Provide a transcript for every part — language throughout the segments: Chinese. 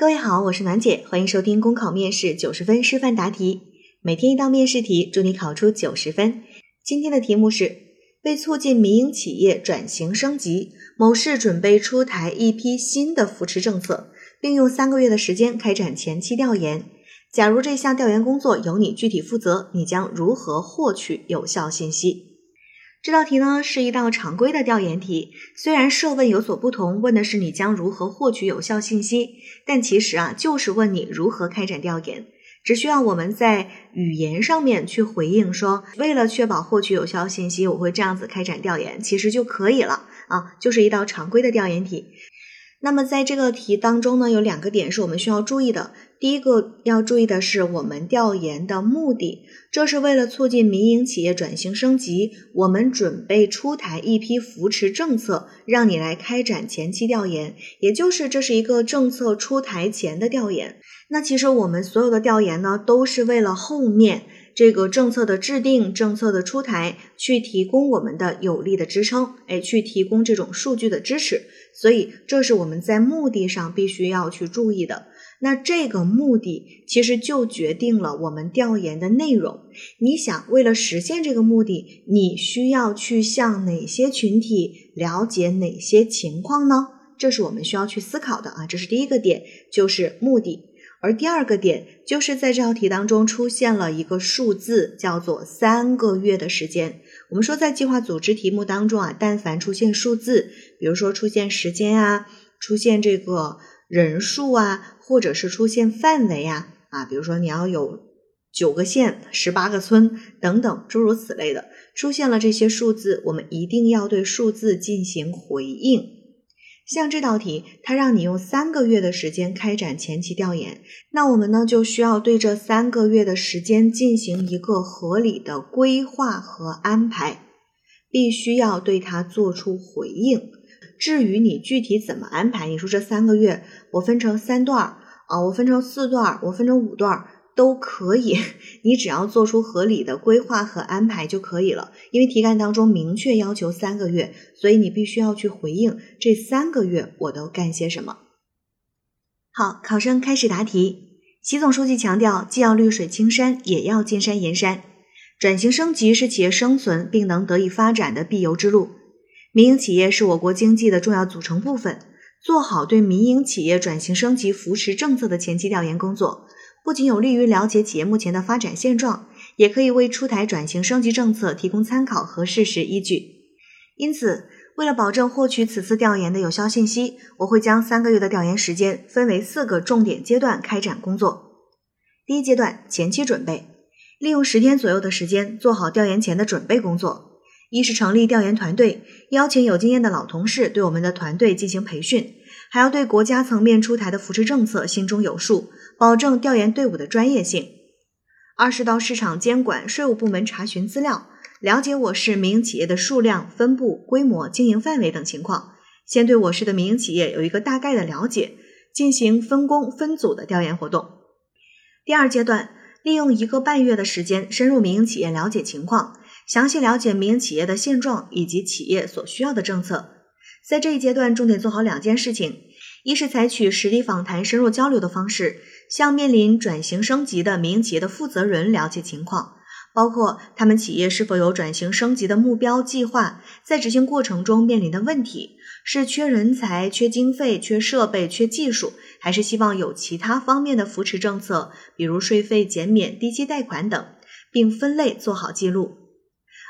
各位好，我是暖姐，欢迎收听公考面试九十分示范答题，每天一道面试题，祝你考出九十分。今天的题目是：为促进民营企业转型升级，某市准备出台一批新的扶持政策，并用三个月的时间开展前期调研。假如这项调研工作由你具体负责，你将如何获取有效信息？这道题呢是一道常规的调研题，虽然设问有所不同，问的是你将如何获取有效信息，但其实啊就是问你如何开展调研，只需要我们在语言上面去回应说，为了确保获取有效信息，我会这样子开展调研，其实就可以了啊，就是一道常规的调研题。那么在这个题当中呢，有两个点是我们需要注意的。第一个要注意的是，我们调研的目的，这是为了促进民营企业转型升级，我们准备出台一批扶持政策，让你来开展前期调研，也就是这是一个政策出台前的调研。那其实我们所有的调研呢，都是为了后面。这个政策的制定、政策的出台，去提供我们的有力的支撑，哎，去提供这种数据的支持，所以这是我们在目的上必须要去注意的。那这个目的其实就决定了我们调研的内容。你想，为了实现这个目的，你需要去向哪些群体了解哪些情况呢？这是我们需要去思考的啊。这是第一个点，就是目的。而第二个点就是在这道题当中出现了一个数字，叫做三个月的时间。我们说在计划组织题目当中啊，但凡出现数字，比如说出现时间啊，出现这个人数啊，或者是出现范围啊，啊，比如说你要有九个县、十八个村等等诸如此类的，出现了这些数字，我们一定要对数字进行回应。像这道题，它让你用三个月的时间开展前期调研，那我们呢就需要对这三个月的时间进行一个合理的规划和安排，必须要对它做出回应。至于你具体怎么安排，你说这三个月我分成三段儿啊，我分成四段儿，我分成五段儿。都可以，你只要做出合理的规划和安排就可以了。因为题干当中明确要求三个月，所以你必须要去回应这三个月我都干些什么。好，考生开始答题。习总书记强调，既要绿水青山，也要金山银山。转型升级是企业生存并能得以发展的必由之路。民营企业是我国经济的重要组成部分，做好对民营企业转型升级扶持政策的前期调研工作。不仅有利于了解企业目前的发展现状，也可以为出台转型升级政策提供参考和事实依据。因此，为了保证获取此次调研的有效信息，我会将三个月的调研时间分为四个重点阶段开展工作。第一阶段，前期准备，利用十天左右的时间做好调研前的准备工作。一是成立调研团队，邀请有经验的老同事对我们的团队进行培训，还要对国家层面出台的扶持政策心中有数。保证调研队伍的专业性。二是到市场监管、税务部门查询资料，了解我市民营企业的数量、分布、规模、经营范围等情况，先对我市的民营企业有一个大概的了解，进行分工分组的调研活动。第二阶段，利用一个半月的时间，深入民营企业了解情况，详细了解民营企业的现状以及企业所需要的政策。在这一阶段，重点做好两件事情：一是采取实地访谈、深入交流的方式。向面临转型升级的民营企业的负责人了解情况，包括他们企业是否有转型升级的目标计划，在执行过程中面临的问题是缺人才、缺经费、缺设备、缺技术，还是希望有其他方面的扶持政策，比如税费减免、低息贷款等，并分类做好记录。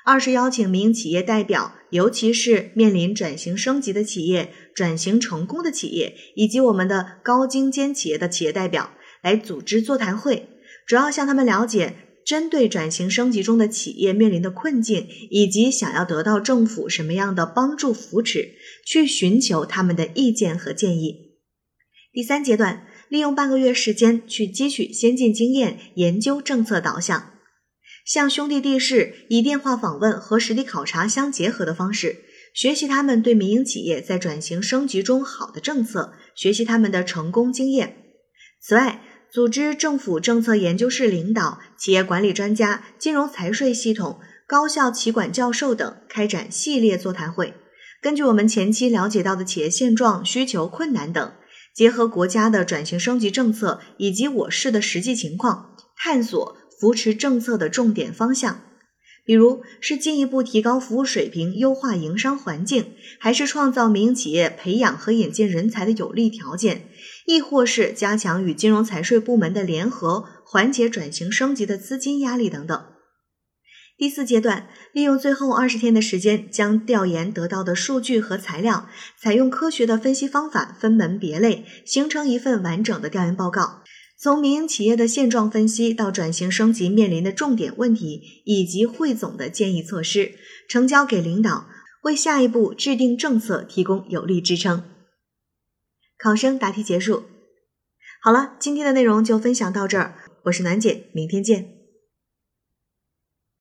二是邀请民营企业代表，尤其是面临转型升级的企业、转型成功的企业，以及我们的高精尖企业的企业代表。来组织座谈会，主要向他们了解针对转型升级中的企业面临的困境，以及想要得到政府什么样的帮助扶持，去寻求他们的意见和建议。第三阶段，利用半个月时间去汲取先进经验，研究政策导向，向兄弟地市以电话访问和实地考察相结合的方式，学习他们对民营企业在转型升级中好的政策，学习他们的成功经验。此外，组织政府政策研究室领导、企业管理专家、金融财税系统、高校企管教授等开展系列座谈会，根据我们前期了解到的企业现状、需求、困难等，结合国家的转型升级政策以及我市的实际情况，探索扶持政策的重点方向。比如是进一步提高服务水平、优化营商环境，还是创造民营企业培养和引进人才的有利条件，亦或是加强与金融财税部门的联合，缓解转型升级的资金压力等等。第四阶段，利用最后二十天的时间，将调研得到的数据和材料，采用科学的分析方法，分门别类，形成一份完整的调研报告。从民营企业的现状分析到转型升级面临的重点问题，以及汇总的建议措施，呈交给领导，为下一步制定政策提供有力支撑。考生答题结束。好了，今天的内容就分享到这儿，我是楠姐，明天见。